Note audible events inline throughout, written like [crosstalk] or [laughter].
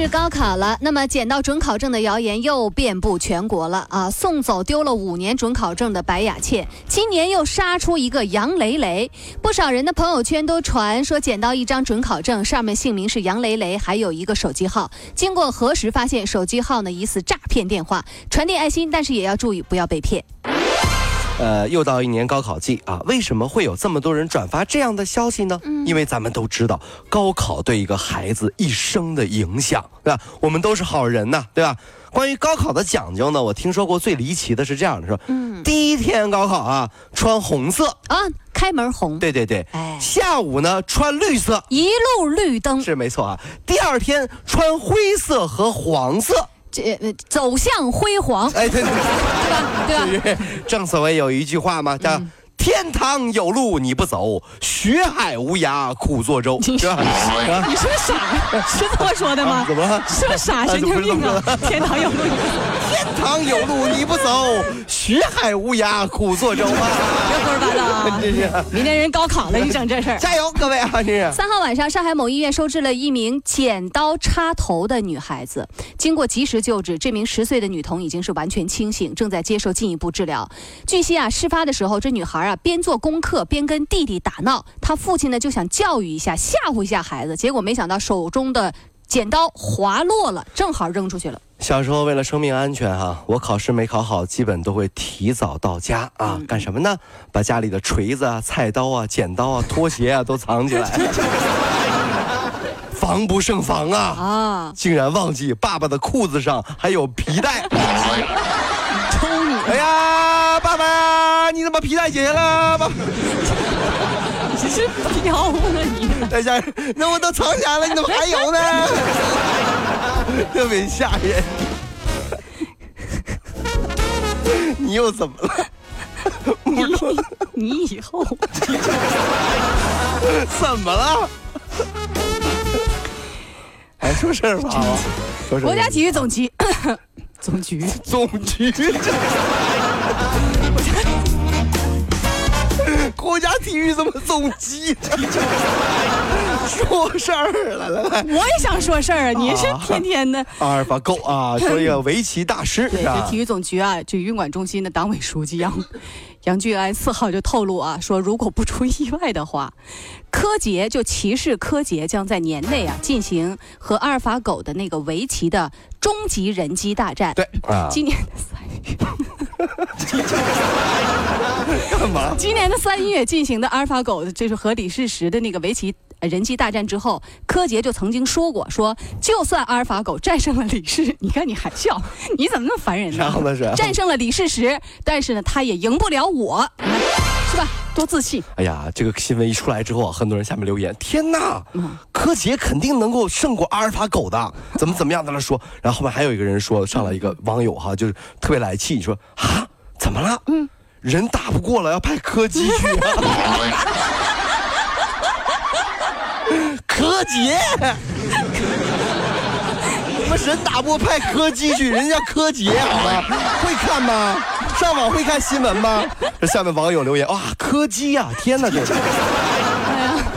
是高考了，那么捡到准考证的谣言又遍布全国了啊！送走丢了五年准考证的白雅倩，今年又杀出一个杨雷雷。不少人的朋友圈都传说捡到一张准考证，上面姓名是杨雷雷，还有一个手机号。经过核实，发现手机号呢疑似诈骗电话。传递爱心，但是也要注意不要被骗。呃，又到一年高考季啊，为什么会有这么多人转发这样的消息呢？嗯，因为咱们都知道，高考对一个孩子一生的影响，对吧？我们都是好人呐，对吧？关于高考的讲究呢，我听说过最离奇的是这样的，说，嗯，第一天高考啊，穿红色啊，开门红，对对对，哎，下午呢穿绿色，一路绿灯，是没错啊。第二天穿灰色和黄色。这走向辉煌，哎，对对对，对吧？正所谓有一句话嘛，叫。天堂有路你不走，学海无涯苦作舟，[laughs] 是吧？你是傻？是这么说的吗？怎么了？是不是傻神经病啊？天堂有路，天堂有路你不走，学海无涯苦作舟啊！别胡说八道啊！明天人高考了，你整这事儿？加油，各位啊！三号晚上，上海某医院收治了一名剪刀插头的女孩子，经过及时救治，这名十岁的女童已经是完全清醒，正在接受进一步治疗。据悉啊，事发的时候，这女孩啊。边做功课边跟弟弟打闹，她父亲呢就想教育一下、吓唬一下孩子，结果没想到手中的剪刀滑落了，正好扔出去了。小时候为了生命安全哈，我考试没考好，基本都会提早到家啊，干什么呢？把家里的锤子啊、菜刀啊、剪刀啊、拖鞋啊都藏起来，[laughs] 防不胜防啊！啊，竟然忘记爸爸的裤子上还有皮带。抽你！哎呀，爸爸！你怎么皮带解下了？你是彪吗你？等下，那我都藏起来了，你怎么还有呢？[laughs] 特别吓人。[laughs] 你又怎么了？你 [laughs] 你以后怎么了？哎，说事儿吧。国家体育总局总局 [coughs] 总局。国家体育怎么总机？说事儿了，来来，我也想说事儿啊！你是天天的阿尔法狗啊，说一个围棋大师。对，这体育总局啊，这运管中心的党委书记杨杨俊安四号就透露啊，说如果不出意外的话，柯洁就骑士柯洁将在年内啊进行和阿尔法狗的那个围棋的终极人机大战。对啊，今年的三月。干嘛？今年的三月进行的阿尔法狗，就是和李世石的那个围棋人机大战之后，柯洁就曾经说过，说就算阿尔法狗战胜了李世，你看你还笑，你怎么那么烦人呢？[laughs] 战胜了李世石，但是呢，他也赢不了我，是吧？多自信！哎呀，这个新闻一出来之后啊，很多人下面留言：天哪，柯洁肯定能够胜过阿尔法狗的，怎么怎么样在那说？然后后面还有一个人说，上来一个网友哈，就是特别来气，说啊，怎么了？嗯。人打不过了，要派柯基去。[laughs] 柯洁，我们人打不过派柯基去，人家柯洁好吗？会看吗？上网会看新闻吗？这下面网友留言哇，柯基呀，天哪，这。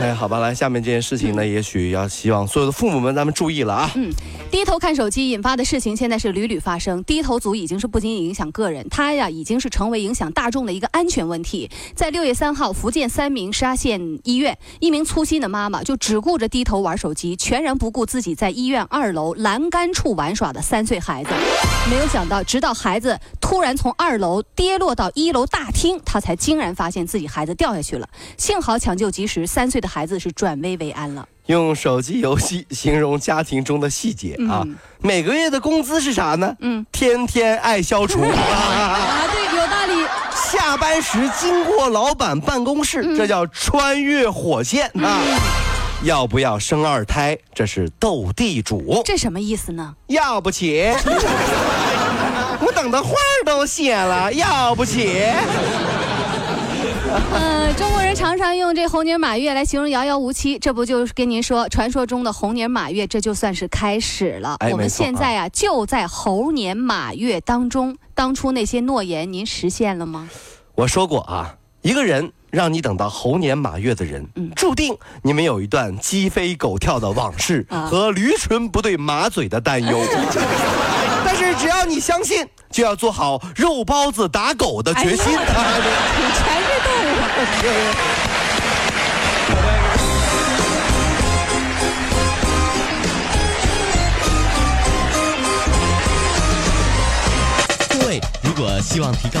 哎，好吧，来，下面这件事情呢，也许要希望所有的父母们咱们注意了啊。嗯，低头看手机引发的事情现在是屡屡发生，低头族已经是不仅仅影响个人，他呀已经是成为影响大众的一个安全问题。在六月三号，福建三明沙县医院，一名粗心的妈妈就只顾着低头玩手机，全然不顾自己在医院二楼栏杆处玩耍的三岁孩子。没有想到，直到孩子突然从二楼跌落到一楼大厅，他才惊然发现自己孩子掉下去了。幸好抢救及时，三岁的孩子是转危为安了。用手机游戏 [laughs] 形容家庭中的细节啊，每个月的工资是啥呢？嗯，天天爱消除 [laughs] 啊，对，有道理。下班时经过老板办公室，这叫穿越火线啊。要不要生二胎？这是斗地主。这什么意思呢？要不起。[laughs] 我等的花儿都谢了，要不起。呃，[laughs] 中国人常常用这猴年马月来形容遥遥无期，这不就是跟您说，传说中的猴年马月，这就算是开始了。我们现在啊，就在猴年马月当中，当初那些诺言，您实现了吗？我说过啊，一个人让你等到猴年马月的人，注定你们有一段鸡飞狗跳的往事和驴唇不对马嘴的担忧。[laughs] 但是只要你相信，就要做好肉包子打狗的决心。全各位。如果希望提高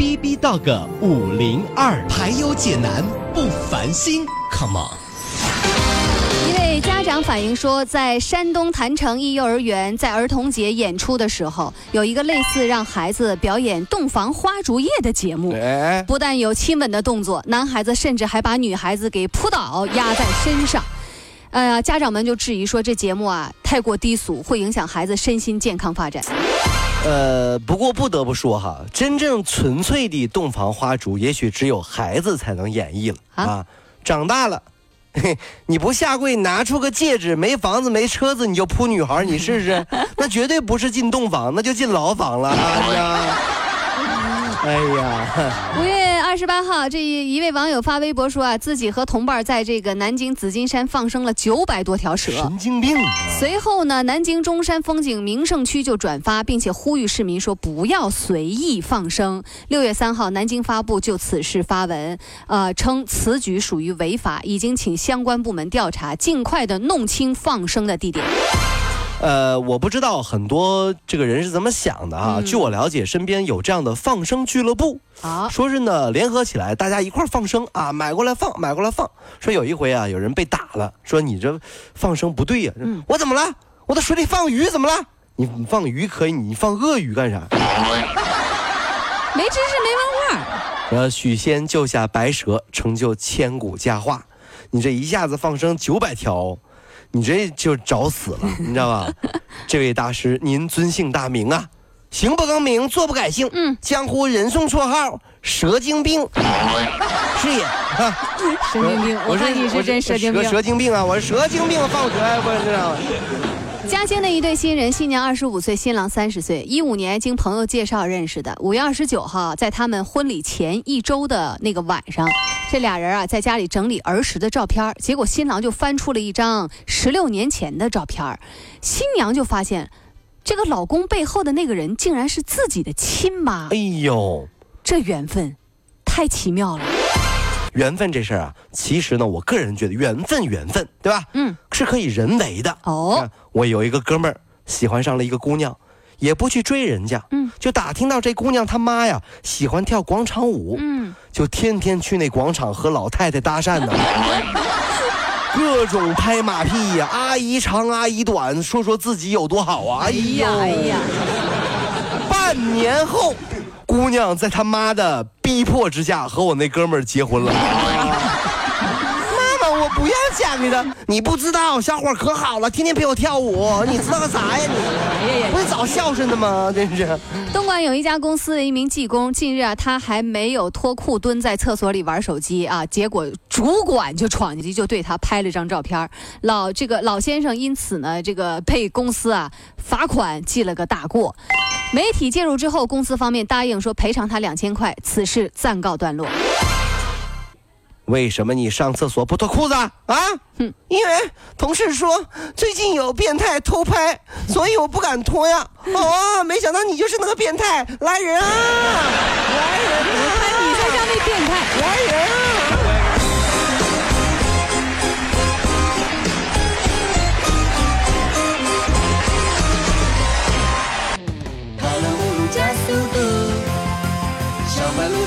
B B Dog 五零二排忧解难不烦心，Come on！一位家长反映说，在山东郯城一幼儿园，在儿童节演出的时候，有一个类似让孩子表演洞房花烛夜的节目，不但有亲吻的动作，男孩子甚至还把女孩子给扑倒压在身上。哎呀，家长们就质疑说，这节目啊太过低俗，会影响孩子身心健康发展。呃，不过不得不说哈，真正纯粹的洞房花烛，也许只有孩子才能演绎了啊。长大了，[laughs] 你不下跪拿出个戒指，没房子没车子，你就扑女孩，你试试？[laughs] 那绝对不是进洞房，那就进牢房了。哎呀，[laughs] 哎呀，五月。二十八号，这一位网友发微博说啊，自己和同伴在这个南京紫金山放生了九百多条蛇。神经病！随后呢，南京中山风景名胜区就转发，并且呼吁市民说不要随意放生。六月三号，南京发布就此事发文，呃，称此举属于违法，已经请相关部门调查，尽快的弄清放生的地点。呃，我不知道很多这个人是怎么想的啊。据我了解，身边有这样的放生俱乐部啊，说是呢联合起来，大家一块放生啊，买过来放，买过来放。说有一回啊，有人被打了，说你这放生不对呀。嗯我怎么了？我在水里放鱼怎么了？你放鱼可以，你放鳄鱼干啥？没知识没文化。呃，许仙救下白蛇，成就千古佳话。你这一下子放生九百条。你这就找死了，[laughs] 你知道吧？这位大师，您尊姓大名啊？行不更名，坐不改姓。嗯，江湖人送绰号“蛇精病”，是也。[laughs] 蛇精病，我说你是真蛇精病。蛇精病啊！我是蛇精病，放蛇呀！我知道。嘉兴的一对新人，新娘二十五岁，新郎三十岁，一五年经朋友介绍认识的。五月二十九号，在他们婚礼前一周的那个晚上，这俩人啊在家里整理儿时的照片，结果新郎就翻出了一张十六年前的照片，新娘就发现，这个老公背后的那个人竟然是自己的亲妈。哎呦，这缘分太奇妙了。缘分这事儿啊，其实呢，我个人觉得缘分缘分，对吧？嗯，是可以人为的。哦，我有一个哥们儿喜欢上了一个姑娘，也不去追人家，嗯，就打听到这姑娘他妈呀喜欢跳广场舞，嗯，就天天去那广场和老太太搭讪呢，[laughs] 各种拍马屁呀，阿姨长阿姨短，说说自己有多好啊！哎呀哎呀，半年后。姑娘在他妈的逼迫之下和我那哥们儿结婚了。[laughs] 妈妈，我不要嫁给他。你不知道，小伙可好了，天天陪我跳舞。你知道个啥呀你？不是找孝顺的吗？[laughs] 真是。东莞有一家公司的一名技工，近日啊，他还没有脱裤蹲在厕所里玩手机啊，结果主管就闯进去，就对他拍了张照片。老这个老先生因此呢，这个被公司啊罚款记了个大过。媒体介入之后，公司方面答应说赔偿他两千块，此事暂告段落。为什么你上厕所不脱裤子啊？哼，因为同事说最近有变态偷拍，所以我不敢脱呀。哦，没想到你就是那个变态，来人啊！来人啊！你才叫那变态，来人啊！